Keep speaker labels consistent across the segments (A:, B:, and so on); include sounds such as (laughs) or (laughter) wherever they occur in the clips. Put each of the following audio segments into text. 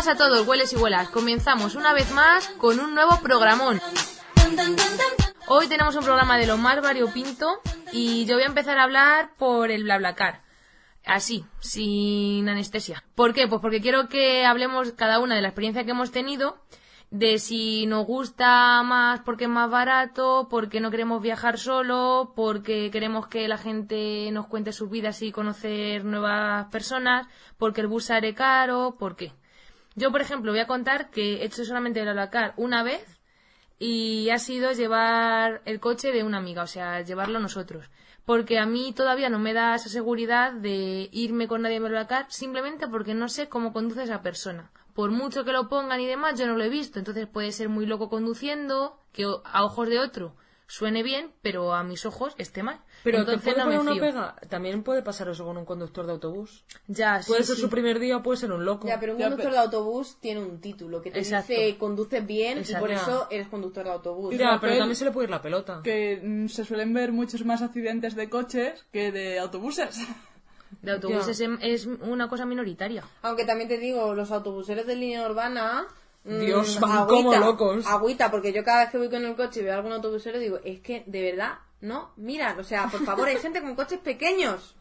A: buenas a todos, hueles y huelas. Comenzamos una vez más con un nuevo programón. Hoy tenemos un programa de lo más variopinto y yo voy a empezar a hablar por el BlaBlaCar. Así, sin anestesia. ¿Por qué? Pues porque quiero que hablemos cada una de la experiencia que hemos tenido, de si nos gusta más porque es más barato, porque no queremos viajar solo, porque queremos que la gente nos cuente sus vidas y conocer nuevas personas, porque el bus sale caro, ¿por qué? Yo, por ejemplo, voy a contar que he hecho solamente el BlaBlaCar una vez y ha sido llevar el coche de una amiga, o sea, llevarlo nosotros. Porque a mí todavía no me da esa seguridad de irme con nadie a BlaBlaCar simplemente porque no sé cómo conduce esa persona. Por mucho que lo pongan y demás, yo no lo he visto. Entonces puede ser muy loco conduciendo, que a ojos de otro suene bien, pero a mis ojos esté mal.
B: Pero
A: Entonces
B: te puede
A: no me
B: poner una
A: fío.
B: pega. También puede pasar eso con un conductor de autobús.
A: Ya,
B: Puede
A: sí,
B: ser
A: sí.
B: su primer día, puede ser un loco.
C: Ya, pero un
D: Ya,
C: conductor
D: pero-
C: de autobús tiene un título que te
A: Exacto.
C: dice conduces bien y por eso eres conductor de autobús.
B: Ya, pero- también se le puede ir la pelota.
D: que mm, se suelen ver muchos más accidentes de coches que de autobuses.
A: De autobuses es, es una cosa minoritaria.
C: Aunque también te digo, los autobuseros de línea urbana. Mm,
B: Dios, van como locos.
C: Agüita, porque yo cada vez que voy con el coche y veo a algún autobusero digo, es que de verdad, no, mira, o sea, por favor, hay gente con coches pequeños.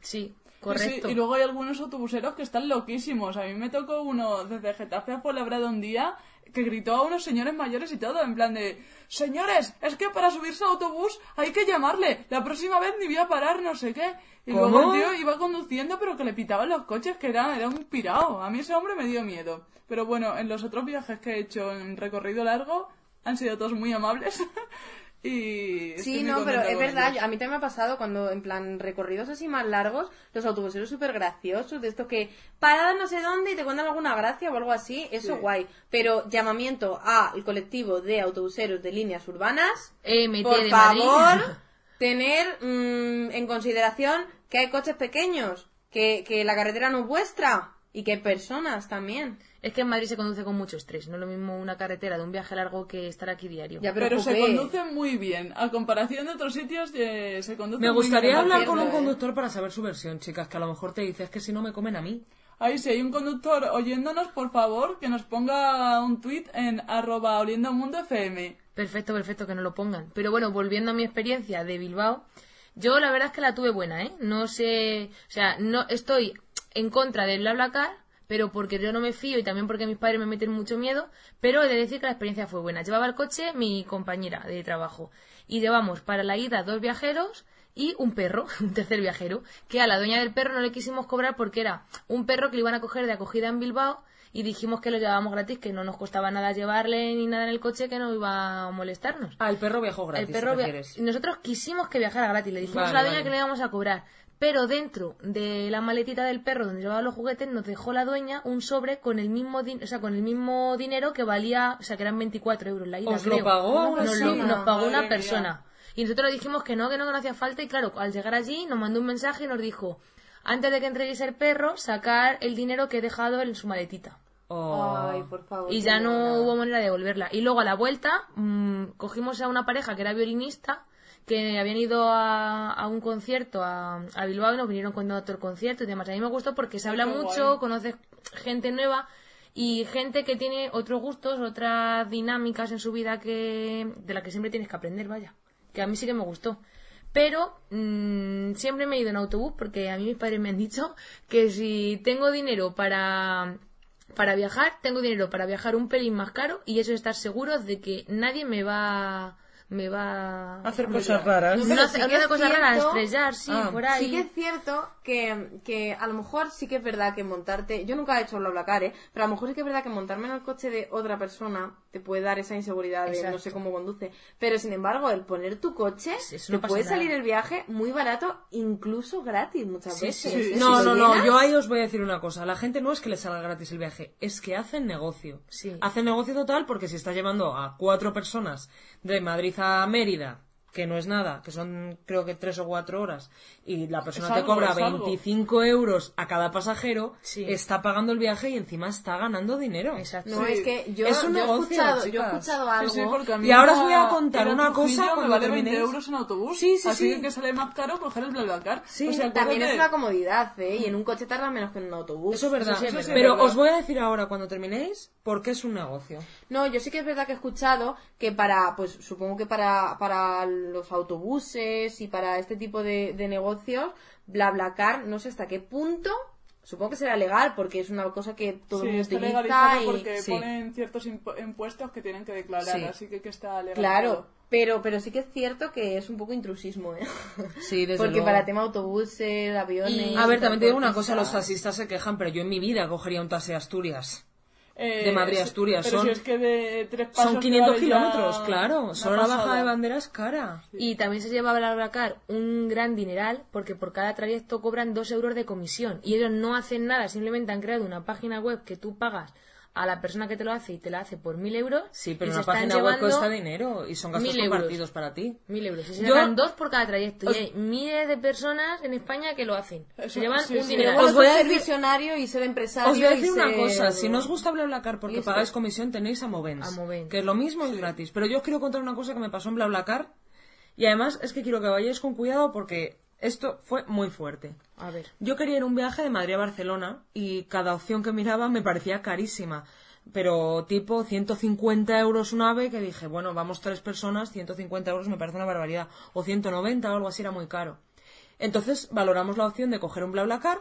A: Sí,
D: Sí,
A: correcto.
D: y luego hay algunos autobuseros que están loquísimos. A mí me tocó uno desde Getafe a Fuenlabrada un día que gritó a unos señores mayores y todo, en plan de Señores, es que para subirse al autobús hay que llamarle. La próxima vez ni voy a parar, no sé qué. Y
B: ¿Cómo?
D: luego el tío iba conduciendo, pero que le pitaban los coches, que era, era un pirao. A mí ese hombre me dio miedo. Pero bueno, en los otros viajes que he hecho en recorrido largo han sido todos muy amables. (laughs) y
C: Sí, no, pero es verdad,
D: ellos.
C: a mí también me ha pasado cuando en plan recorridos así más largos, los autobuseros súper graciosos, de estos que parada no sé dónde y te cuentan alguna gracia o algo así, eso
D: Sí.
C: guay. Pero llamamiento al colectivo de autobuseros de líneas urbanas,
A: MT
C: por
A: de
C: favor,
A: Madrid. (laughs)
C: tener mm, en consideración que hay coches pequeños, que, que la carretera no es vuestra y que personas también.
A: Es que en Madrid se conduce con mucho estrés. No es lo mismo una carretera de un viaje largo que estar aquí diario.
C: Ya,
D: Pero, se conduce muy bien. A comparación de otros sitios, eh, se conduce
B: Me
D: muy
B: gustaría
D: bien.
B: hablar con un conductor para saber su versión, chicas, que a lo mejor te dice, es que si no me comen a mí.
D: Ahí, si hay un conductor oyéndonos, por favor, que nos ponga un tweet en arroba oliendo mundo FM.
A: Perfecto, perfecto, que no lo pongan. Pero bueno, volviendo a mi experiencia de Bilbao, yo la verdad es que la tuve buena, ¿eh? No sé, o sea, no estoy en contra del BlaBlaCar, pero porque yo no me fío y también porque mis padres me meten mucho miedo, pero he de decir que la experiencia fue buena. Llevaba el coche mi compañera de trabajo y llevamos para la ida dos viajeros y un perro, (laughs) un tercer viajero, que a la dueña del perro no le quisimos cobrar porque era un perro que le iban a coger de acogida en Bilbao y dijimos que lo llevábamos gratis, que no nos costaba nada llevarle ni nada en el coche, que no iba a molestarnos.
B: Ah, el perro viajó gratis,
A: el perro
B: ¿te
A: via-? Nosotros quisimos que viajara gratis, le dijimos
B: Vale,
A: a la dueña
B: vale.
A: que le íbamos a cobrar. Pero dentro de la maletita del perro donde llevaba los juguetes nos dejó la dueña un sobre con el mismo din- o sea, con el mismo dinero que valía, o sea, que eran 24 euros la ida.
B: ¿Os lo pagó
A: Nos, lo- nos pagó
D: Madre
A: una
D: mía.
A: persona. Y nosotros le dijimos que no, que no, que no hacía falta. Y claro, al llegar allí nos mandó un mensaje y nos dijo, antes de que entreguéis el perro, sacar el dinero que he dejado en su maletita.
B: Oh.
C: Ay, por favor.
A: Y ya no hubo manera de devolverla. Y luego a la vuelta mm, cogimos a una pareja que era violinista, que habían ido a, a un concierto a, a Bilbao y nos vinieron contando todo el concierto y demás. A mí me gustó porque se habla
D: qué
A: mucho,
D: guay.
A: conoces gente nueva y gente que tiene otros gustos, otras dinámicas en su vida que de la que siempre tienes que aprender, vaya. Que a mí sí que me gustó. Pero mm, siempre me he ido en autobús porque a mí mis padres me han dicho que si tengo dinero para, para viajar, tengo dinero para viajar un pelín más caro y eso es estar seguro de que nadie me va me va
B: Hacer cosas raras.
A: no,
C: sí
A: raras,
C: cierto-
A: estrellar, sí,
B: Ah,
A: por ahí.
C: Sí que es cierto que, que a lo mejor sí que es verdad que montarte, yo nunca he hecho BlaBlaCar, ¿eh? pero a lo mejor sí que es verdad que montarme en el coche de otra persona te puede dar esa inseguridad de no sé cómo conduce. Pero sin embargo, el poner tu coche, te
A: no
C: puede
A: nada.
C: salir el viaje muy barato, incluso gratis muchas
A: Sí,
C: veces.
A: sí,
C: ¿eh?
A: sí.
B: No, no, no, yo ahí os voy a decir una cosa. La gente no es que le salga gratis el viaje, es que hacen negocio.
A: Sí.
B: Hacen negocio total porque si estás llevando a cuatro personas de Madrid a Mérida, que no es nada, que son creo que tres o cuatro horas, y la persona
D: Es
B: te
D: algo,
B: cobra
D: es algo.
B: 25 euros a cada pasajero,
A: Sí.
B: está pagando el viaje y encima está ganando dinero.
A: Exacto.
C: No,
D: Sí.
C: es que yo,
B: Es un
C: yo he
B: negocio,
C: escuchado, yo he escuchado algo.
D: Sí, sí, porque a mí
B: Y ahora os voy a contar una cosa cuando
D: vale 20
B: terminéis.
D: euros en autobús.
B: Sí, sí,
D: así
B: sí.
D: que sale más caro coger el BlaBlaCar.
B: Sí,
D: o sea,
C: También es una comodidad, ¿eh? Y en un coche tarda menos que en un autobús.
B: Eso es verdad.
A: sí es verdad.
B: Pero
D: verdad.
B: os voy a decir ahora, cuando terminéis, por qué es un negocio.
C: No, yo sí que es verdad que he escuchado que para, pues supongo que para, para los autobuses y para este tipo de, de negocios, BlaBlaCar, no sé hasta qué punto, supongo que será legal porque es una cosa que todo el mundo
D: está
C: utiliza
D: legalizado
C: y...
D: porque
B: Sí.
D: ponen ciertos impu- impuestos que tienen que declarar,
B: Sí.
D: así que, que está legalizado.
C: Claro, pero, pero sí que es cierto que es un poco intrusismo, ¿eh?
B: Sí, desde (laughs)
C: Porque
B: luego.
C: para tema autobuses, aviones...
A: Y-
B: A ver, también te digo una cosa, los
C: transportistas-
B: taxistas se quejan, pero yo en mi vida cogería un taxi a Asturias.
D: Eh,
B: de Madrid a Asturias,
D: Pero
B: son-
D: si es que de tres pasos
B: Son
D: te
B: 500
D: vale ya
B: kilómetros, claro.
D: una
B: Solo la baja de bandera es cara.
A: Y también se lleva a BlaBlaCar un gran dineral porque por cada trayecto cobran dos euros de comisión y ellos no hacen nada, simplemente han creado una página web que tú pagas a la persona que te lo hace y te la hace por mil euros.
B: Sí, pero una
A: se están
B: página web
A: llevando
B: cuesta dinero y son gastos
A: mil euros.
B: compartidos para ti.
A: Mil euros. Y se
B: Yo-
A: llevan dos por cada trayecto.
B: Os-
A: Y hay miles de personas en España que lo hacen.
D: Eso-
A: se llevan
D: sí,
A: un
D: sí.
C: Bueno,
B: Os voy a
C: ser
B: decir-
C: visionario y ser empresario
B: Os voy a decir una
C: ser-
B: cosa, si no os gusta BlaBlaCar porque pagáis comisión, tenéis a Movens,
A: A Movens.
B: que es lo mismo y gratis. Pero yo os quiero contar una cosa que me pasó en BlaBlaCar y además es que quiero que vayáis con cuidado porque esto fue muy fuerte.
A: A ver.
B: Yo quería ir un viaje de Madrid a Barcelona y cada opción que miraba me parecía carísima. Pero tipo 150 euros una ave que dije, bueno, vamos tres personas, 150 euros me parece una barbaridad. O 190 o algo así era muy caro. Entonces valoramos la opción de coger un BlaBlaCar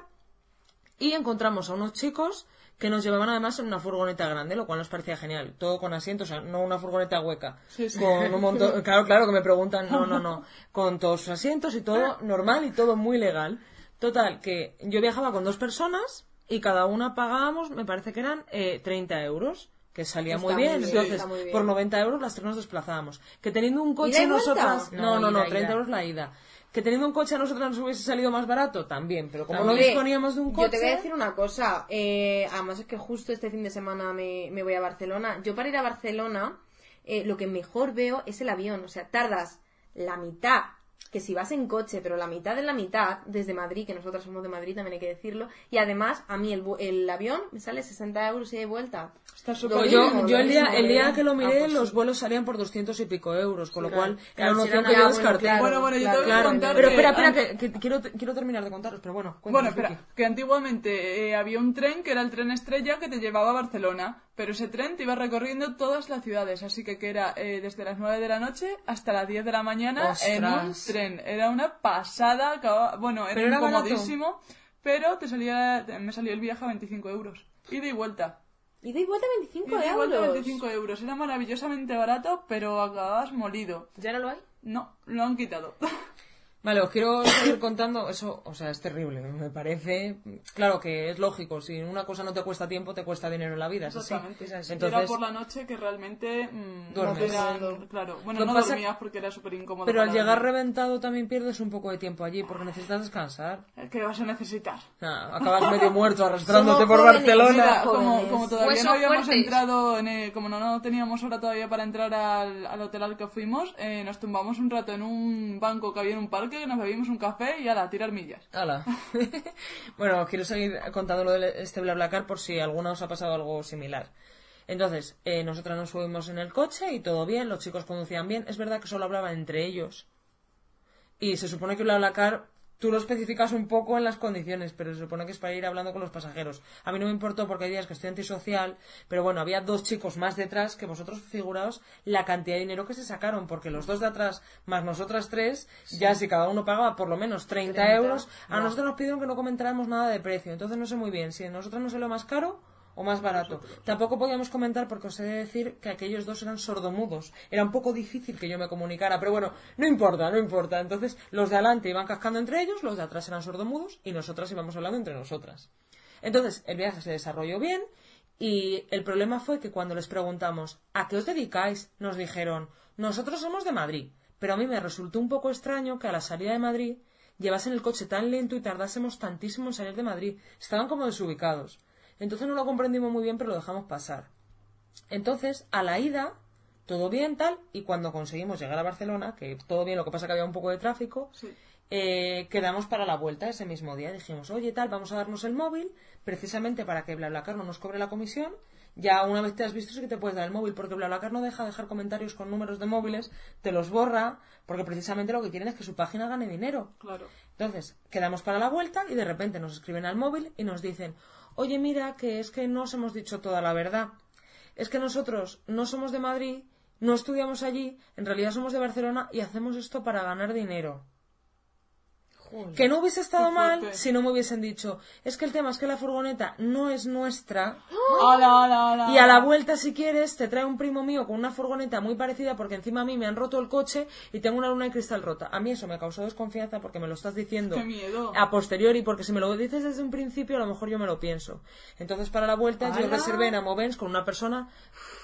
B: y encontramos a unos chicos que nos llevaban además en una furgoneta grande, lo cual nos parecía genial. Todo con asientos, o sea, no una furgoneta hueca.
D: Sí, sí.
B: Con un montón, (laughs) claro, claro que me preguntan, no, no, no. (laughs) Con todos sus asientos y todo normal y todo muy legal. Total, que yo viajaba con dos personas y cada una pagábamos, me parece que eran eh, 30 euros. Que salía muy
C: muy
B: bien, entonces
C: está muy bien.
B: por 90 euros las tres nos desplazábamos. Que teniendo un coche nosotras. No, no, no,
A: ida,
B: 30
A: ida.
B: euros la ida. Que teniendo un coche a nosotras nos hubiese salido más barato, también. Pero como no disponíamos de un coche.
C: Yo te voy a decir una cosa. eh, además es que justo este fin de semana me, me voy a Barcelona. Yo para ir a Barcelona, eh, lo que mejor veo es el avión. O sea, tardas la mitad que si vas en coche, pero la mitad de la mitad desde Madrid, que nosotras somos de Madrid, también hay que decirlo. Y además, a mí el, el avión me sale 60 euros y de vuelta.
D: Está súper
B: yo, yo el día, el día
C: ¿eh?
B: que lo miré,
A: pues
B: los
A: sí.
B: vuelos salían por 200 y pico euros, con lo cual
A: Claro,
B: era una opción que yo
A: ah, bueno,
B: descarté.
A: claro,
D: Bueno, bueno, yo
C: claro,
D: tengo que contar
B: pero espera, espera, que, que quiero, quiero terminar de contaros, pero bueno.
D: Bueno, espera,
B: Vicky.
D: que antiguamente eh, había un tren que era el tren estrella que te llevaba a Barcelona, pero ese tren te iba recorriendo todas las ciudades, así que, que era eh, desde las 9 de la noche hasta las 10 de la mañana en un
B: ¡Ostras!
D: tren. Era una pasada, bueno, era,
B: Pero era
D: incomodísimo, pero te salía, me salió el viaje a 25 euros. Ida y vuelta.
C: Y de vuelta 25
D: Ida y vuelta
C: euros.
D: 25 euros. Era maravillosamente barato, pero acababas molido.
A: ¿Ya no lo hay?
D: No, lo han quitado. (laughs)
B: Vale, os quiero seguir contando, eso, o sea, es terrible, me parece, claro que es lógico, si una cosa no te cuesta tiempo, te cuesta dinero en la vida, es así.
D: Exactamente. Era
B: Entonces,
D: por la noche que realmente mm,
B: Duermes.
D: no te dan- claro, bueno,
B: Lo
D: no
B: pasa-
D: dormías porque era súper incómodo.
B: pero al llegar
D: dormir.
B: reventado también pierdes un poco de tiempo allí, porque necesitas descansar.
D: ¿Qué vas a necesitar?
B: Nah, acabas (laughs) medio muerto arrastrándote
C: Somos
B: por
C: jóvenes,
B: Barcelona.
D: Como, como todavía
A: Huesos
D: no habíamos
A: fuertes.
D: entrado, en el- como no, no teníamos hora todavía para entrar al, al hotel al que fuimos, eh, nos tumbamos un rato en un banco que había en un parque, nos bebimos un café y a tirar millas.
B: Hala. (laughs) bueno, os quiero seguir contando lo de este BlaBlaCar por si alguna os ha pasado algo similar. Entonces, eh, nosotras nos subimos en el coche y todo bien, los chicos conducían bien. Es verdad que solo hablaban entre ellos. Y se supone que BlaBlaCar tú lo especificas un poco en las condiciones, pero se supone que es para ir hablando con los pasajeros. A mí no me importó porque hay días que estoy antisocial, pero bueno, había dos chicos más detrás que vosotros figuraos la cantidad de dinero que se sacaron, porque los dos de atrás más nosotras tres, ya si cada uno pagaba por lo menos 30, euros, a nosotros nos pidieron que no comentáramos nada de precio. Entonces no sé muy bien si a nosotros nos salió más caro o más barato. Tampoco podíamos comentar porque os he de decir que aquellos dos eran sordomudos. Era un poco difícil que yo me comunicara, pero bueno, no importa, no importa. Entonces los de adelante iban cascando entre ellos, los de atrás eran sordomudos y nosotras íbamos hablando entre nosotras. Entonces el viaje se desarrolló bien Y el problema fue que cuando les preguntamos ¿a qué os dedicáis? nos dijeron nosotros somos de Madrid. Pero a mí me resultó un poco extraño que a la salida de Madrid llevasen el coche tan lento y tardásemos tantísimo en salir de Madrid. Estaban como desubicados. Entonces no lo comprendimos muy bien, pero lo dejamos pasar. Entonces, a la ida, todo bien, tal, y cuando conseguimos llegar a Barcelona, que todo bien, lo que pasa que había un poco de tráfico, eh, quedamos para la vuelta ese mismo día. Dijimos, oye, tal, vamos a darnos el móvil, precisamente para que BlaBlaCar no nos cobre la comisión. Ya una vez te has visto sí que te puedes dar el móvil, porque BlaBlaCar no deja dejar comentarios con números de móviles, te los borra, porque precisamente lo que quieren es que su página gane dinero.
D: Claro.
B: Entonces, quedamos para la vuelta y de repente nos escriben al móvil y nos dicen, oye, mira, que es que no os hemos dicho toda la verdad. Es que nosotros no somos de Madrid, no estudiamos allí, en realidad somos de Barcelona y hacemos esto para ganar dinero. Que no hubiese estado mal si no me hubiesen dicho, es que el tema es que la furgoneta no es nuestra (gasps)
D: ¡Hala, hala, hala!
B: y a la vuelta, si quieres, te trae un primo mío con una furgoneta muy parecida porque encima a mí me han roto el coche y tengo una luna de cristal rota. A mí eso me causó desconfianza porque me lo estás diciendo
D: ¡Qué miedo!
B: a posteriori, porque si me lo dices desde un principio, a lo mejor yo me lo pienso. Entonces, para la vuelta, yo reservé en Amovens con una persona.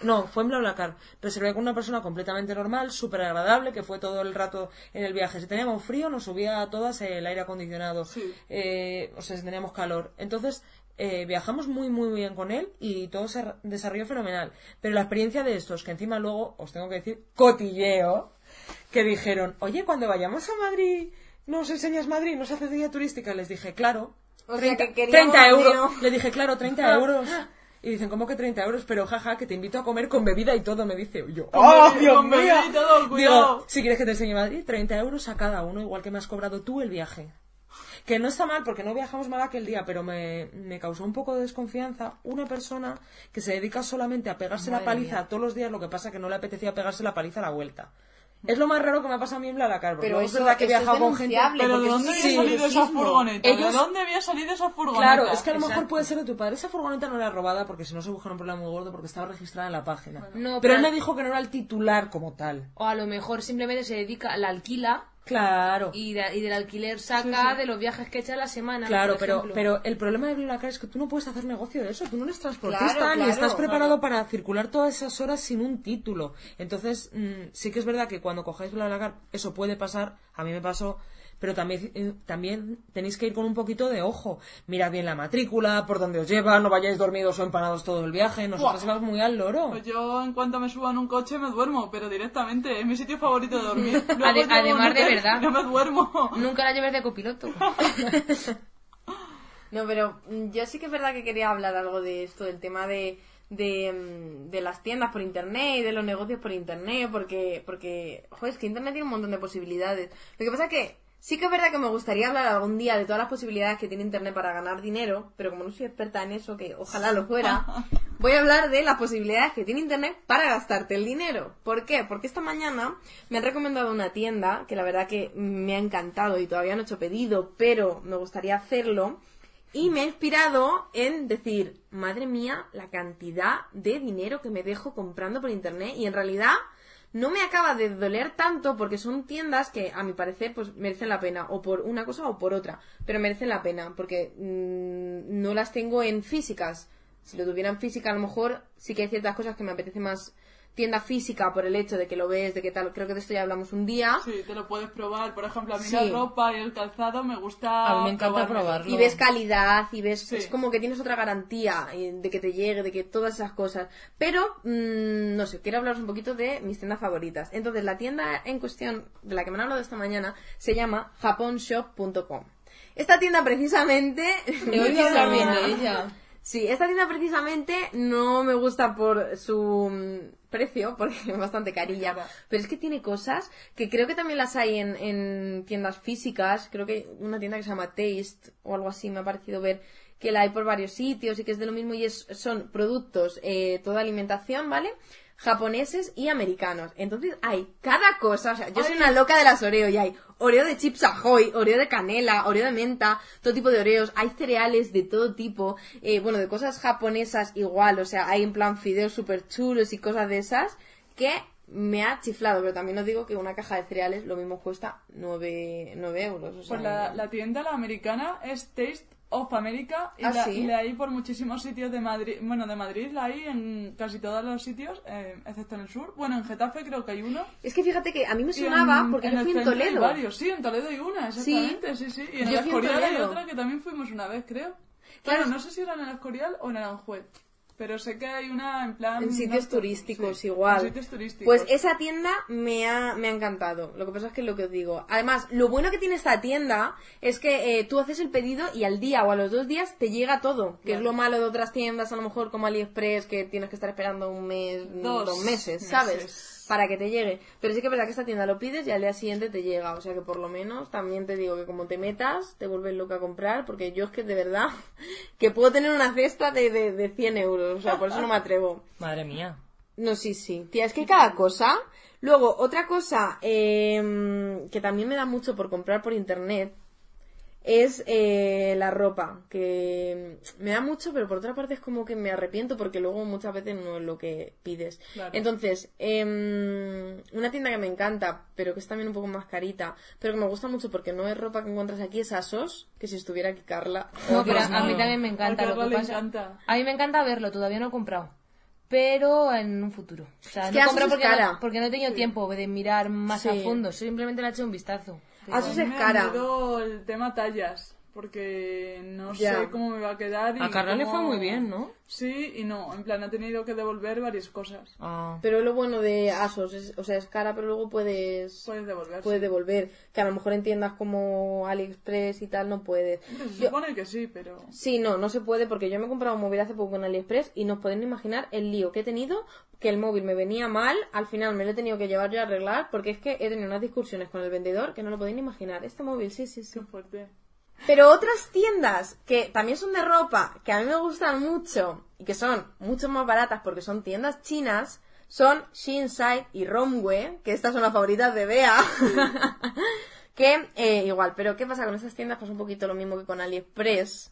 B: No, fue en BlaBlaCar. Reservé con una persona completamente normal, súper agradable, que fue todo el rato en el viaje. Si teníamos frío, nos subía a todas el aire acondicionado.
D: Sí.
B: Eh, o sea, si teníamos calor. Entonces, eh, viajamos muy, muy bien con él y todo se desarrolló fenomenal. Pero la experiencia de estos, que encima luego, os tengo que decir, cotilleo, que dijeron, oye, cuando vayamos a Madrid, ¿nos enseñas Madrid? ¿Nos haces guía turística? Les dije, claro.
C: O sea,
B: 30,
C: que queríamos
B: 30 euros. Le dije, claro, 30 (laughs) euros. Y dicen, ¿cómo que 30 euros? Pero jaja, que te invito a comer con bebida y todo, me dice. Y yo, ¡oh, Dios mío!
D: bebida y todo, cuidado.
B: Digo, si quieres que te enseñe Madrid, 30 euros a cada uno, igual que me has cobrado tú el viaje. Que no está mal, porque no viajamos mal aquel día, pero me, me causó un poco de desconfianza una persona que se dedica solamente a pegarse la paliza
A: mía.
B: todos los días, lo que pasa que no le apetecía pegarse la paliza a la vuelta. Es lo más raro que me ha pasado a mí en BlaBlaCar, porque
C: Pero
B: es verdad que he viajado con gente...
D: Pero ¿de dónde había salido esa furgoneta?
B: Ellos-
D: ¿De dónde había salido esa furgoneta?
B: Claro, es que a lo mejor puede ser de tu padre. Esa furgoneta no era robada porque si no se buscan un problema muy gordo porque estaba registrada en la página.
A: No,
B: pero él me dijo que no era el titular como tal.
A: O a lo mejor simplemente se dedica, la alquila
B: Claro.
A: y, de- y del alquiler saca de los viajes que echa a la semana.
B: Claro, pero, pero el problema de BlaBlaCar es que tú no puedes hacer negocio de eso. Tú no eres transportista
C: Claro,
B: ni estás
C: claro.
B: preparado para circular todas esas horas sin un título. Entonces, mm, sí que es verdad que cuando cojáis BlaBlaCar eso puede pasar. A mí me pasó. Pero también, eh, también tenéis que ir con un poquito de ojo. Mirad bien la matrícula, por dónde os lleva, no vayáis dormidos o empanados todo el viaje. Nosotros vamos muy al loro.
D: Pues yo en cuanto me subo en un coche me duermo, pero directamente, es mi sitio favorito de dormir. (laughs) Luego
A: Ade- además de verdad. (laughs)
D: No me duermo.
A: Nunca la lleves de copiloto. (laughs)
C: No, pero mm, yo sí que es verdad que quería hablar algo de esto, del tema de, de, mm, de las tiendas por internet y de los negocios por internet, porque, porque, joder, es que internet tiene un montón de posibilidades. Lo que pasa es que sí que es verdad que me gustaría hablar algún día de todas las posibilidades que tiene internet para ganar dinero, pero como no soy experta en eso, que ojalá lo fuera, (laughs) voy a hablar de las posibilidades que tiene internet para gastarte el dinero. ¿Por qué? Porque esta mañana me han recomendado una tienda que la verdad que me ha encantado y todavía no he hecho pedido, pero me gustaría hacerlo. Y me ha inspirado en decir, madre mía, la cantidad de dinero que me dejo comprando por internet y en realidad no me acaba de doler tanto porque son tiendas que a mi parecer pues merecen la pena o por una cosa o por otra, pero merecen la pena porque mm, no las tengo en físicas. Si lo tuviera en física a lo mejor sí que hay ciertas cosas que me apetece más tienda física por el hecho de que lo ves, de que tal, creo que de esto ya hablamos un día.
D: Sí, te lo puedes probar. Por ejemplo, a mí
C: Sí.
D: la ropa y el calzado me gusta.
B: A mí me encanta probarlo.
C: Y ves calidad, y ves,
D: Sí.
C: es como que tienes otra garantía eh, de que te llegue, de que todas esas cosas. Pero, mm, no sé, quiero hablaros un poquito de mis tiendas favoritas. Entonces, la tienda en cuestión, de la que me han hablado esta mañana, se llama japonshop.com. Esta tienda precisamente...
A: He oído hablar bien de ella.
C: Sí, esta tienda precisamente no me gusta por su mm, precio, (laughs) porque es bastante carilla, pero es que tiene cosas que creo que también las hay en, en tiendas físicas, creo que hay una tienda que se llama Taste o algo así, me ha parecido ver que la hay por varios sitios y que es de lo mismo y es, son productos, eh, toda alimentación, ¿vale? Japoneses y americanos. Entonces hay cada cosa, o sea, yo soy una loca de las Oreo y hay Oreo de chips ahoy, Oreo de canela, Oreo de menta, todo tipo de Oreos, hay cereales de todo tipo, eh, bueno, de cosas japonesas igual, o sea, hay en plan fideos super chulos y cosas de esas que me ha chiflado, pero también os digo que una caja de cereales lo mismo cuesta 9, 9 euros. O sea,
D: Pues la, la tienda, la americana, es Taste of America y
C: ¿Ah,
D: la,
C: sí?
D: la hay por muchísimos sitios de Madrid. Bueno, de Madrid la hay en casi todos los sitios, eh, excepto en el sur. Bueno, en Getafe creo que hay uno.
C: Es que fíjate que a mí me sonaba
D: en-
C: porque
D: en
C: yo fui en
D: centro hay
C: Toledo.
D: varios. Sí, en Toledo hay una, exactamente, sí, sí. Y en
C: Yo
D: el Escorial hay
C: Toledo.
D: otra que también fuimos una vez, creo.
C: Claro.
D: Claro, no sé si era en el Escorial o en Aranjuez. Pero sé que hay una en plan...
C: En sitios turísticos
D: sí,
C: igual.
D: En sitios turísticos.
C: Pues esa tienda me ha, me ha encantado. Lo que pasa es que es lo que os digo. Además, lo bueno que tiene esta tienda es que eh, tú haces el pedido y al día o a los dos días te llega todo. Que es lo malo de otras tiendas, a lo mejor como AliExpress, que tienes que estar esperando un mes,
D: Dos
C: dos meses, ¿sabes?
D: meses.
C: Para que te llegue. Pero sí que es verdad que esta tienda lo pides y al día siguiente te llega. O sea que por lo menos también te digo que como te metas, te vuelves loca a comprar. Porque yo es que de verdad (laughs) que puedo tener una cesta de, de, de 100 euros. O sea, por eso no me atrevo.
B: Madre mía.
C: No, sí, sí. Tía, es que cada cosa. Luego, otra cosa eh, que también me da mucho por comprar por internet es eh, la ropa. Que me da mucho, pero por otra parte es como que me arrepiento porque luego muchas veces no es lo que pides.
D: Claro.
C: Entonces, em, una tienda que me encanta, pero que es también un poco más carita, pero que me gusta mucho porque no es ropa que encuentras aquí, es Asos. Que si estuviera aquí Carla.
A: No, pero
C: Dios
A: a mí también me encanta
D: A
A: lo
D: Carla
A: que
D: le
A: pasa.
D: encanta.
A: A mí me encanta verlo, todavía no he comprado. Pero en un futuro. O sea,
C: Es
A: no
C: que
A: porque,
C: cara.
A: no, porque no he tenido tiempo de mirar más a fondo. Simplemente le he hecho un vistazo.
C: Asos
D: A
C: es
D: mí me da
C: cara.
D: miedo el tema tallas, porque no
C: Ya.
D: sé cómo me va a quedar. Y
B: A Carla le fue muy bien, ¿no?
D: Sí y no, en plan, ha tenido que devolver varias cosas.
B: Ah.
C: Pero lo bueno de Asos, es, o sea, es cara, pero luego puedes...
D: Puedes devolver.
C: puedes
D: sí.
C: devolver. Que a lo mejor en tiendas como AliExpress y tal no puedes.
D: Se
C: Yo-
D: supone que sí, pero...
C: Sí, no, no se puede porque yo me he comprado un móvil hace poco en AliExpress y no os podéis ni imaginar el lío que he tenido, que el móvil me venía mal, al final me lo he tenido que llevar yo a arreglar porque es que he tenido unas discusiones con el vendedor que no lo podéis ni imaginar. Este móvil, sí, sí, sí.
D: Qué fuerte.
C: Pero otras tiendas que también son de ropa, que a mí me gustan mucho y que son mucho más baratas porque son tiendas chinas, son Shinside y Romwe, que estas son las favoritas de Bea. (laughs) que eh, igual, pero ¿qué pasa con estas tiendas? Pues un poquito lo mismo que con AliExpress,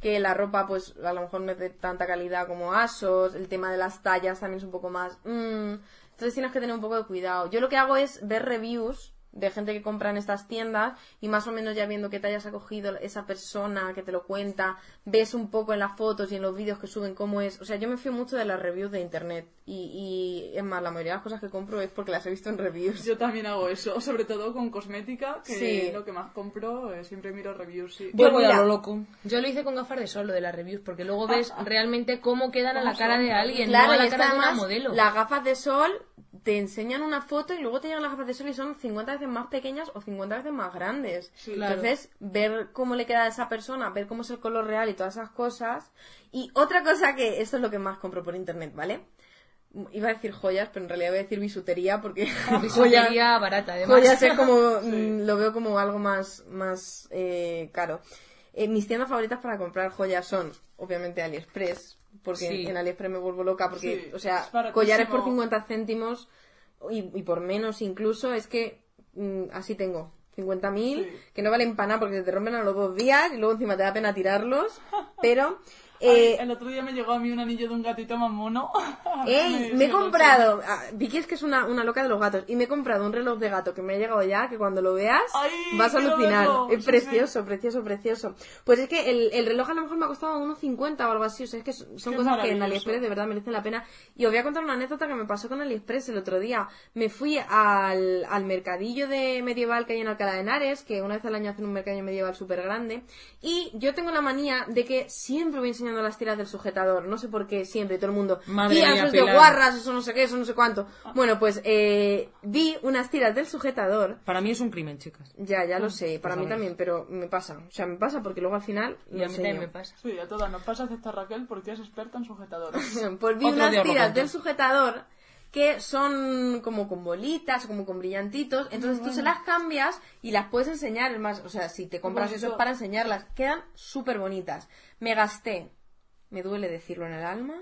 C: que la ropa pues a lo mejor no es de tanta calidad como Asos, el tema de las tallas también es un poco más... mm, entonces tienes que tener un poco de cuidado. Yo lo que hago es ver reviews de gente que compra en estas tiendas y más o menos ya viendo qué tallas ha cogido esa persona que te lo cuenta, ves un poco en las fotos y en los vídeos que suben cómo es. O sea, yo me fío mucho de las reviews de internet y, y es más, la mayoría de las cosas que compro es porque las he visto en reviews.
D: Yo también hago eso, (laughs) sobre todo con cosmética, que
C: Sí.
D: lo que más compro, eh, siempre miro reviews.
C: Yo
B: Yo voy
C: mira-
B: a lo loco.
A: Yo lo hice con gafas de sol, lo de las reviews, porque luego ves realmente cómo quedan a la
D: ¿Cómo
A: cara
D: son?
A: de alguien,
C: Claro,
A: no a la
C: que
A: cara de una modelo.
C: las gafas de sol te enseñan una foto y luego te llegan las gafas de sol y son 50 veces más pequeñas o 50 veces más grandes.
D: Sí,
A: claro.
C: Entonces, ver cómo le queda a esa persona, ver cómo es el color real y todas esas cosas. Y otra cosa que esto es lo que más compro por internet, ¿vale? Iba a decir joyas, pero en realidad voy a decir bisutería porque (laughs) joyas,
A: Bisutería barata, además.
C: joyas es como (laughs) mm, lo veo como algo más más eh, caro. Eh, mis tiendas favoritas para comprar joyas son obviamente AliExpress, porque
A: Sí.
C: en AliExpress me vuelvo loca porque,
D: Sí,
C: o sea, collares por 50 céntimos y, y por menos incluso, es que mm, así tengo. 50.000,
D: Sí.
C: que no valen para nada porque se te rompen a los dos días y luego encima te da pena tirarlos, (laughs) pero...
D: Ay,
C: eh,
D: el otro día me llegó a mí un anillo de un gatito más mono. (laughs)
C: ¡Ey!
D: Sí,
C: Me he
D: sí,
C: comprado. ah, Vicky es que es una, una loca de los gatos. Y me he comprado un reloj de gato que me ha llegado ya, que cuando lo veas
D: Ay,
C: vas a alucinar. Es
D: Sí,
C: precioso, precioso, precioso. Pues es que el, el reloj a lo mejor me ha costado unos 50 o algo así. O sea, es que son
D: Qué
C: cosas que en. AliExpress de verdad merecen la pena. Y os voy a contar una anécdota que me pasó con AliExpress el otro día. Me fui al, al mercadillo de medieval que hay en Alcalá de Henares, que una vez al año hacen un mercadillo medieval súper grande. Y yo tengo la manía de que siempre voy enseñando las tiras del sujetador. No sé por qué, siempre, todo el mundo.
B: Madre
C: "Tía,
B: mía,
C: eso es de
B: Pilar".
C: guarras, eso no sé qué, eso no sé cuánto. Bueno, pues eh, vi unas tiras del sujetador.
B: Para mí es un crimen, chicas.
C: Ya, ya lo sé, para mí
B: a ver.
C: también, pero me pasa. O sea, me pasa porque luego al final
A: Y
C: lo
A: a mí también me pasa.
D: Sí, a todas nos pasa excepto a Raquel porque es experta en sujetadores. (laughs)
C: Pues vi
B: Otro
C: unas tiras del sujetador que son como con bolitas, como con brillantitos. Entonces tú se las cambias y las puedes enseñar. Es más, o sea, si te compras eso es para enseñarlas. Quedan súper bonitas. Me gasté, me duele decirlo en el alma,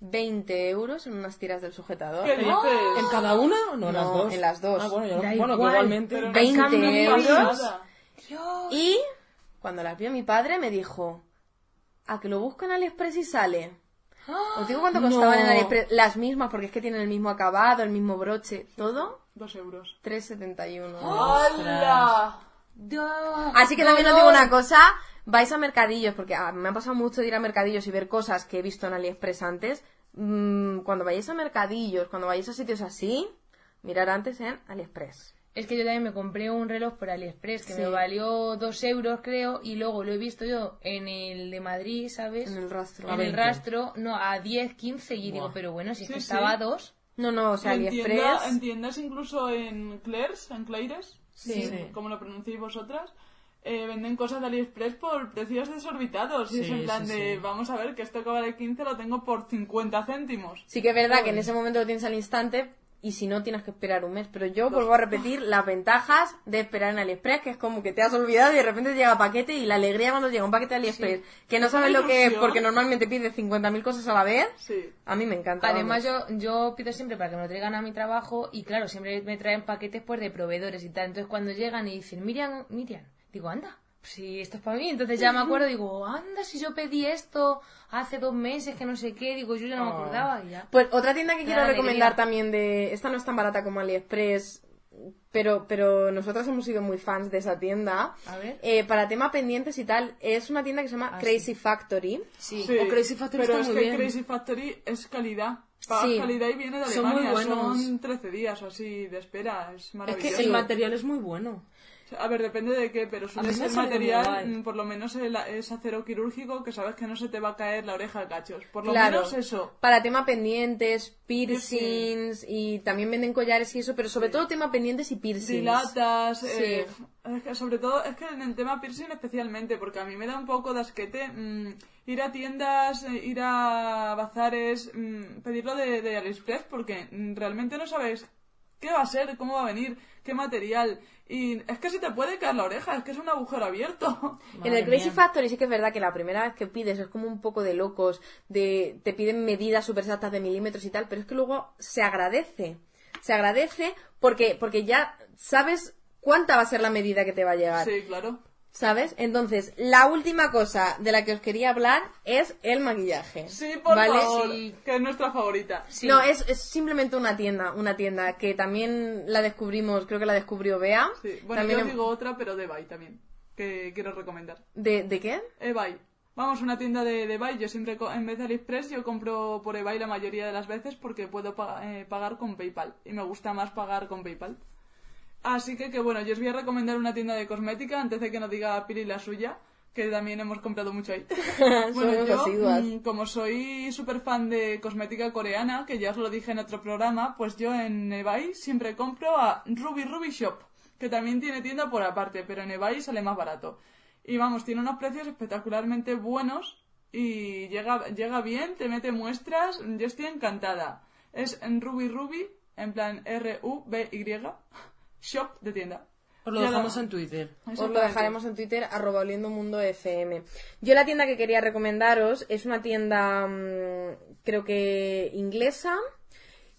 C: 20 euros en unas tiras del sujetador.
D: ¿Qué dices?
B: ¿En cada una? No, en las
C: No,
B: dos.
C: en las dos.
B: Ah, bueno, yo-
A: Da
B: bueno,
A: igual.
B: igualmente.
D: Pero no
C: 20
D: cambia ni pasa
C: euros. Y cuando las vio mi padre me dijo, a que lo busco en AliExpress y sale. Os digo cuánto costaban en
B: No.
C: AliExpress. Las mismas, porque es que tienen el mismo acabado, el mismo broche, todo.
D: Dos euros.
C: 3,71.
D: ¡Hala!
C: Así que también os digo una cosa, vais a mercadillos, porque ah, me ha pasado mucho de ir a mercadillos y ver cosas que he visto en AliExpress antes. Mm, cuando vayáis a mercadillos, cuando vayáis a sitios así, mirar antes en AliExpress.
A: Es que yo también me compré un reloj por AliExpress que
C: Sí.
A: me valió dos euros, creo, y luego lo he visto yo en el de Madrid, ¿sabes?
C: En el rastro.
A: En el
B: 20.
A: rastro, no, a 10, 15, y digo, pero bueno, si es
D: Sí,
A: que
D: sí.
A: estaba a dos.
C: No, no, o sea,
D: en,
C: AliExpress.
D: tienda- en tiendas, incluso en Claire's, en Claire's,
B: Sí.
D: sí, como lo pronunciáis vosotras, eh, venden cosas de AliExpress por precios desorbitados. y es en plan
B: sí,
D: de,
B: sí.
D: vamos a ver, que esto que vale 15 lo tengo por 50 céntimos.
C: Sí que es verdad que en ese momento lo tienes al instante y si no tienes que esperar un mes. Pero yo vuelvo a repetir las ventajas de esperar en AliExpress, que es como que te has olvidado y de repente te llega paquete y la alegría cuando llega un paquete de AliExpress, que no
D: Es
C: sabes lo que es porque normalmente pides 50.000 cosas a la vez.
D: Sí.
C: A mí me encanta.
A: Además, yo, yo pido siempre para que me lo traigan a mi trabajo y claro, siempre me traen paquetes pues de proveedores y tal. Entonces cuando llegan y dicen, Miriam, Miriam, digo, anda, si esto es para mí. Entonces ya me acuerdo, digo, anda, si yo pedí esto hace dos meses, que no sé qué, digo, yo ya no me acordaba y ya.
C: Pues otra tienda que quiero
A: Da
C: recomendar también de... Esta no es tan barata como AliExpress, pero, pero nosotras hemos sido muy fans de esa tienda.
A: A ver.
C: Eh, para tema pendientes y tal, es una tienda que se llama
A: Ah,
C: Crazy Factory.
A: Sí.
D: Sí,
B: O Crazy Factory
D: pero
B: está
D: es
B: muy
D: que
B: bien.
D: Crazy Factory es calidad. Pagas
C: Sí.
D: calidad y viene de
B: Son muy
D: Alemania.
B: buenos.
D: Son 13 días o así de espera. Es
B: Es
D: maravilloso.
B: que el material es muy bueno.
D: A ver, depende de qué, pero suele ser material, mm, por lo menos el- es acero quirúrgico, que sabes que no se te va a caer la oreja a cachos. Por lo
C: Claro,
D: menos eso.
C: para tema pendientes, piercings y también venden collares y eso, pero sobre todo tema pendientes y piercings.
D: Dilatas,
C: Sí.
D: eh, es que sobre todo, es que en el tema piercing especialmente, porque a mí me da un poco de asquete mm, ir a tiendas, eh, ir a bazares, mm, pedirlo de, de AliExpress, porque realmente no sabes qué va a ser, cómo va a venir, qué material. Y es que se te puede caer la oreja, es que es un agujero abierto. (laughs)
C: En el Crazy Factory sí que es verdad que la primera vez que pides es como un poco de locos, de te piden medidas súper exactas de milímetros y tal, pero es que luego se agradece. Se agradece porque, porque ya sabes cuánta va a ser la medida que te va a llegar.
D: Sí, claro.
C: ¿Sabes? Entonces, la última cosa de la que os quería hablar es el maquillaje.
D: Sí, por
C: ¿Vale?
D: favor,
A: Sí.
D: que es nuestra favorita.
C: No, es, es simplemente una tienda, una tienda que también la descubrimos, creo que la descubrió Bea.
D: Sí. Bueno,
C: También
D: yo
C: em-
D: digo otra, pero de Ebay también, que quiero recomendar.
C: ¿De, ¿De qué?
D: eBay. Vamos, una tienda de, de eBay. Yo siempre, co- en vez de AliExpress, yo compro por eBay la mayoría de las veces porque puedo pa- eh, pagar con PayPal. Y me gusta más pagar con PayPal. Así que, que bueno, yo os voy a recomendar una tienda de cosmética antes de que nos diga Pili la suya, que también hemos comprado mucho ahí. (laughs) bueno, yo, mm, como soy súper fan de cosmética coreana, que ya os lo dije en otro programa, pues yo en eBay siempre compro a Ruby Ruby Shop, que también tiene tienda por aparte, pero en eBay sale más barato. Y vamos, tiene unos precios espectacularmente buenos y llega, llega bien, te mete muestras, yo estoy encantada. Es en Ruby Ruby, en plan R-U-B-Y, shop de tienda.
B: Os lo dejamos en Twitter.
C: Os lo dejaremos en Twitter, arroba oliendo mundo FM. Yo la tienda que quería recomendaros es una tienda, mm, creo que inglesa,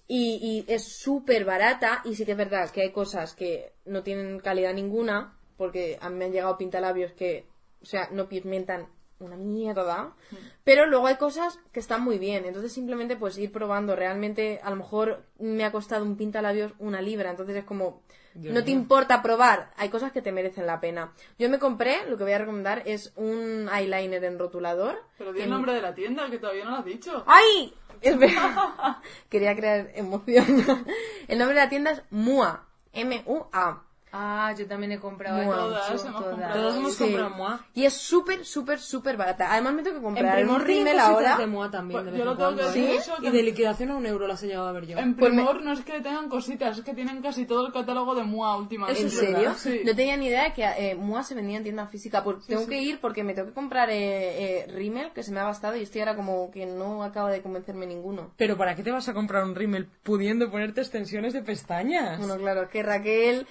C: y, y es súper barata, y sí que es verdad que hay cosas que no tienen calidad ninguna, porque a mí me han llegado pintalabios que, o sea, no pigmentan una mierda, pero luego hay cosas que están muy bien, entonces simplemente pues ir probando, realmente a lo mejor me ha costado un pintalabios una libra, entonces es como, no te importa probar, hay cosas que te merecen la pena. Yo me compré, lo que voy a recomendar es un eyeliner en rotulador.
D: Pero di
C: que
D: el nombre de la tienda, que todavía no lo has dicho.
C: ¡Ay! Es verdad. (laughs) Quería crear emoción. (laughs) El nombre de la tienda es MUA. M-U-A.
A: Ah, yo también he comprado
C: Mua.
D: Todas hemos
A: todas.
D: comprado.
B: Todos hemos
C: Sí.
B: comprado Moa.
C: Y es súper, súper, súper barata. Además me tengo que
B: En
C: comprar un
B: Primor tienen
C: rímel ahora.
B: de también.
D: Pues
B: de
D: yo
B: en
D: lo tengo que eso,
B: Y de liquidación a un euro las he llegado a ver yo.
D: En
C: Pues me-
D: Primor no es que tengan cositas, es que tienen casi todo el catálogo de Mua últimamente.
C: ¿En serio?
D: Sí.
C: No tenía ni idea de que eh, MUA se vendía en tienda física. Pues tengo
D: sí.
C: que ir porque me tengo que comprar eh, eh, rímel que se me ha gastado y estoy ahora como que no acaba de convencerme ninguno.
B: Pero ¿para qué te vas a comprar un rímel pudiendo ponerte extensiones de pestañas?
C: Bueno, claro, que Raquel...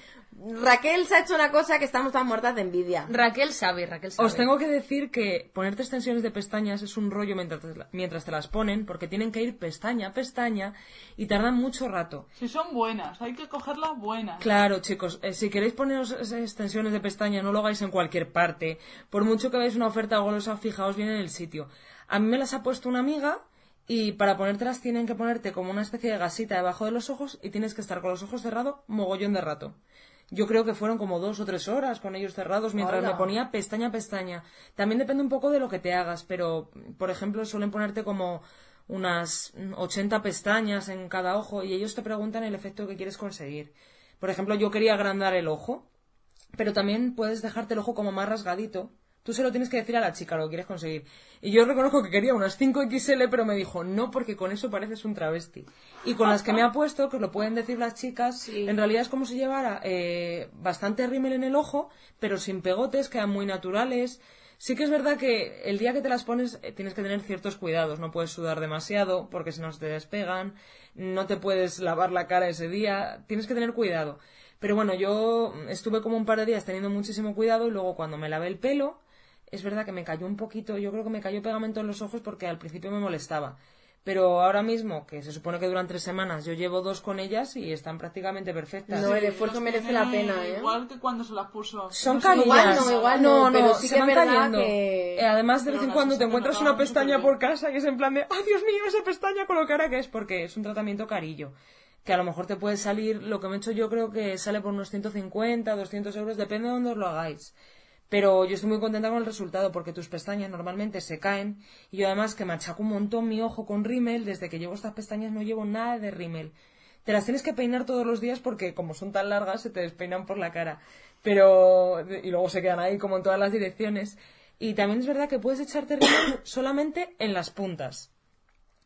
C: Raquel se ha hecho una cosa que estamos tan muertas de envidia.
A: Raquel sabe, Raquel sabe.
B: Os tengo que decir que ponerte extensiones de pestañas es un rollo mientras te, mientras te las ponen, porque tienen que ir pestaña a pestaña y tardan mucho rato.
D: Si son buenas, hay que cogerlas buenas.
B: Claro, chicos, eh, si queréis poneros esas extensiones de pestaña, no lo hagáis en cualquier parte. Por mucho que veáis una oferta golosa, fijaos bien en el sitio. A mí me las ha puesto una amiga y para ponértelas tienen que ponerte como una especie de gasita debajo de los ojos y tienes que estar con los ojos cerrados mogollón de rato. yo creo que fueron como dos o tres horas con ellos cerrados mientras me ponía pestaña a pestaña. También depende un poco de lo que te hagas, pero, por ejemplo, suelen ponerte como unas 80 pestañas en cada ojo y ellos te preguntan el efecto que quieres conseguir. Por ejemplo, yo quería agrandar el ojo, pero también puedes dejarte el ojo como más rasgadito. Tú se lo tienes que decir a la chica lo que quieres conseguir. Y yo reconozco que quería unas 5XL, pero me dijo, no, porque con eso pareces un travesti. Y con las que me ha puesto, que os lo pueden decir las chicas, en realidad es como si llevara eh, bastante rímel en el ojo, pero sin pegotes, quedan muy naturales. Sí que es verdad que el día que te las pones eh, tienes que tener ciertos cuidados. No puedes sudar demasiado porque si no se te despegan. No te puedes lavar la cara ese día. Tienes que tener cuidado. Pero bueno, yo estuve como un par de días teniendo muchísimo cuidado y luego cuando me lavé el pelo, es verdad que me cayó un poquito, yo creo que me cayó pegamento en los ojos porque al principio me molestaba. Pero ahora mismo, que se supone que duran tres semanas, yo llevo dos con ellas y están prácticamente perfectas.
C: No, el esfuerzo merece la pena, ¿eh?
D: Igual que cuando se las puso.
B: Son
D: No
B: carillas.
C: igual no, igual no, pero sí
B: se
C: que
B: van cayendo.
C: que-
B: Eh, además, de vez en cuando te encuentras una pestaña por casa y es en plan de, ¡ay, Dios mío, esa pestaña con lo cara que es! Porque es un tratamiento carillo. Que a lo mejor te puede salir, lo que me he hecho yo creo que sale por unos 150, 200 euros, depende de dónde os lo hagáis. Pero yo estoy muy contenta con el resultado porque tus pestañas normalmente se caen y yo además que machaco un montón mi ojo con rímel, desde que llevo estas pestañas no llevo nada de rímel. Te las tienes que peinar todos los días porque como son tan largas se te despeinan por la cara. Pero y luego se quedan ahí como en todas las direcciones. Y también es verdad que puedes echarte rímel (coughs) solamente en las puntas.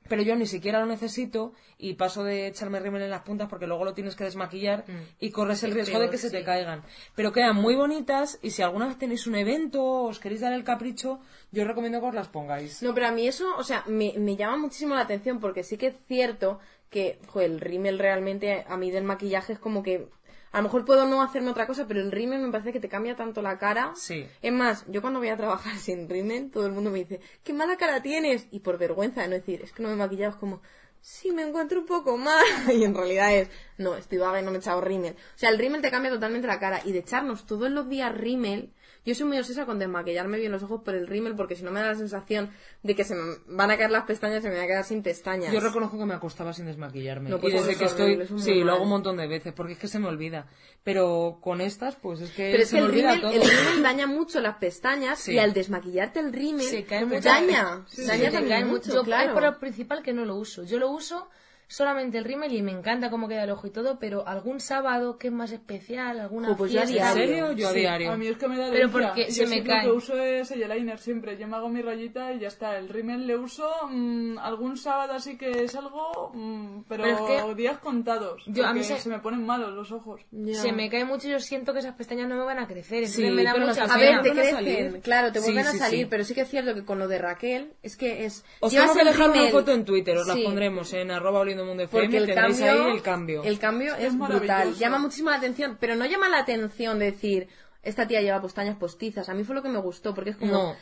B: Pero yo ni siquiera lo necesito y paso de echarme rímel en las puntas porque luego lo tienes que desmaquillar y corres el
A: Es
B: riesgo de que se te caigan. Pero quedan muy bonitas y si alguna vez tenéis un evento o os queréis dar el capricho, yo os recomiendo que os las pongáis.
C: No, pero a mí eso, o sea, me, me llama muchísimo la atención porque sí que es cierto que, el rímel realmente a mí del maquillaje es como que a lo mejor puedo no hacerme otra cosa, pero el rímel me parece que te cambia tanto la cara.
B: Sí.
C: Es más, yo cuando voy a trabajar (laughs) sin rímel, todo el mundo me dice, qué mala cara tienes. Y por vergüenza de no decir, es que no me he maquillado, es como, sí, me encuentro un poco mal. (laughs) y en realidad es, no, estoy vaga y no me he echado rímel. O sea, el rímel te cambia totalmente la cara. Y de echarnos todos los días rímel, yo soy muy obsesa con desmaquillarme bien los ojos por el rímel, porque si no me da la sensación de que se me van a caer las pestañas y me voy a quedar sin pestañas.
B: Yo reconozco que me acostaba sin desmaquillarme.
C: No,
B: y
C: pues
B: desde que
C: es
B: estoy.
C: es
B: sí, lo hago un montón de veces porque es que se me olvida. Pero con estas, pues es que
C: Pero es
B: se
C: que
B: me
C: el
B: olvida
C: rímel,
B: todo.
C: el rímel daña mucho las pestañas
B: Sí.
C: y al desmaquillarte el rímel
A: Se cae mucho.
C: daña,
A: Sí,
C: daña
A: te
C: también
A: cae
C: mucho,
A: Yo
C: claro.
A: es por lo principal que no lo uso. Yo lo uso solamente el rímel y me encanta cómo queda el ojo y todo, pero algún sábado que es más especial, alguna
C: Jo, pues yo a
A: fiesta-
B: ¿En
C: diario.
B: serio? Yo a
D: Sí,
B: diario.
D: A mí es que me da
A: Pero
D: alergia.
A: porque
D: Yo
A: se me
D: siempre
A: cae.
D: Lo que uso es eyeliner siempre. Yo me hago mi rayita y ya está. El rímel le uso mm, algún sábado así que es algo, mm, pero,
A: Pero es que-
D: días contados.
A: Yo- a mí
D: porque
A: se-
D: se... me ponen malos los ojos.
C: Ya.
A: Se me cae mucho y yo siento que esas pestañas no me van a crecer. Entonces
B: Sí,
A: me da
B: pero las
A: mucha
C: A
A: pena.
C: ver, te
B: vuelven a
C: crecen,
B: salir.
C: claro, te
B: Sí,
C: vuelven
B: sí,
C: a salir,
B: sí.
C: pero sí que es cierto que con lo de Raquel es que es...
B: Os
C: llevas
B: tengo que
C: el
B: dejar una
C: rímel-
B: foto en Twitter, os la
C: Sí,
B: pondremos en arroba mundo FM,
C: Porque el cambio,
B: ahí el cambio.
C: el cambio es,
D: Es
C: brutal. Llama muchísimo la atención, pero no llama la atención decir, esta tía lleva pestañas postizas. A mí fue lo que me gustó, porque es como...
B: No.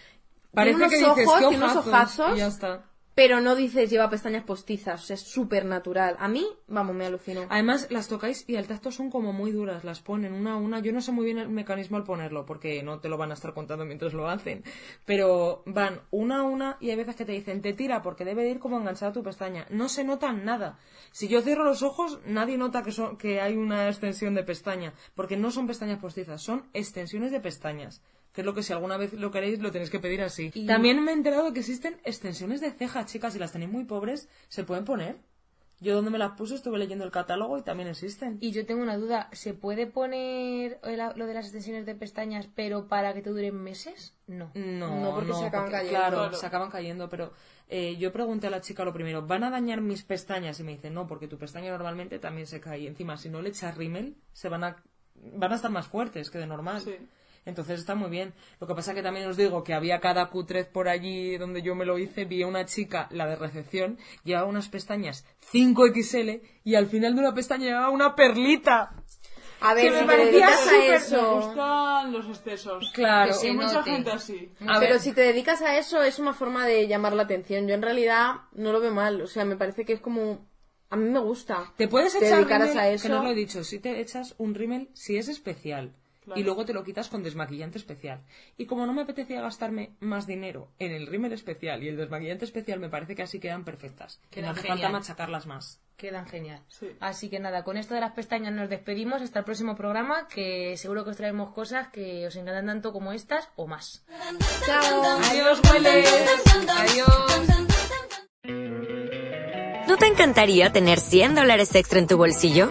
B: Parece
C: unos
B: que dices
C: ojos, tiene unos ojazos.
B: y ya está.
C: Pero no dices lleva pestañas postizas, es súper natural. A mí, vamos, me alucinó.
B: Además, las tocáis y al tacto son como muy duras, las ponen una a una. Yo no sé muy bien el mecanismo al ponerlo, porque no te lo van a estar contando mientras lo hacen. Pero van una a una y hay veces que te dicen, te tira porque debe de ir como enganchada tu pestaña. No se nota nada. Si yo cierro los ojos, nadie nota que, son, que hay una extensión de pestaña, porque no son pestañas postizas, son extensiones de pestañas. Que es lo que si alguna vez lo queréis, lo tenéis que pedir así. También me he enterado que existen extensiones de ceja, chicas, si las tenéis muy pobres, se pueden poner. Yo donde me las puse estuve leyendo el catálogo y también existen.
A: Y yo tengo una duda, ¿se puede poner lo de las extensiones de pestañas, pero para que te duren meses? No.
B: No,
C: No, porque se acaban cayendo.
B: Claro,
D: Claro.
B: se acaban cayendo, pero eh, yo pregunté a la chica lo primero, ¿van a dañar mis pestañas? Y me dice, no, porque tu pestaña normalmente también se cae. Y encima, si no le echas rímel, se van a, van a estar más fuertes que de normal.
D: Sí.
B: Entonces está muy bien. Lo que pasa que también os digo que había cada Q3 por allí donde yo me lo hice, vi a una chica, la de recepción, llevaba unas pestañas 5XL y al final de una pestaña llevaba una perlita.
C: A ver,
B: que me
C: si te
B: parecía
C: dedicas a
B: súper-
D: Me
C: eso...
D: gustan los excesos.
B: Claro.
A: Que
D: Hay mucha
A: note.
D: gente así.
B: A
C: Pero
B: ver.
C: si te dedicas a eso es una forma de llamar la atención. Yo en realidad no lo veo mal. O sea, me parece que es como... A mí me gusta.
B: Te puedes
C: Te
B: echar rímel,
C: a eso.
B: que no lo he dicho, si te echas un rímel, si es especial y luego te lo quitas con desmaquillante especial. Y como no me apetecía gastarme más dinero en el rímel especial y el desmaquillante especial, me parece que así quedan perfectas. Que no
A: Quedan
B: hace falta
A: genial.
B: machacarlas más.
A: Quedan genial.
D: Sí.
A: Así que nada, con esto de las pestañas nos despedimos hasta el próximo programa, que seguro que os traemos cosas que os encantan tanto como estas o más.
C: Chao.
A: Adiós, hueles. Adiós.
E: ¿No te encantaría tener 100 dólares extra en tu bolsillo?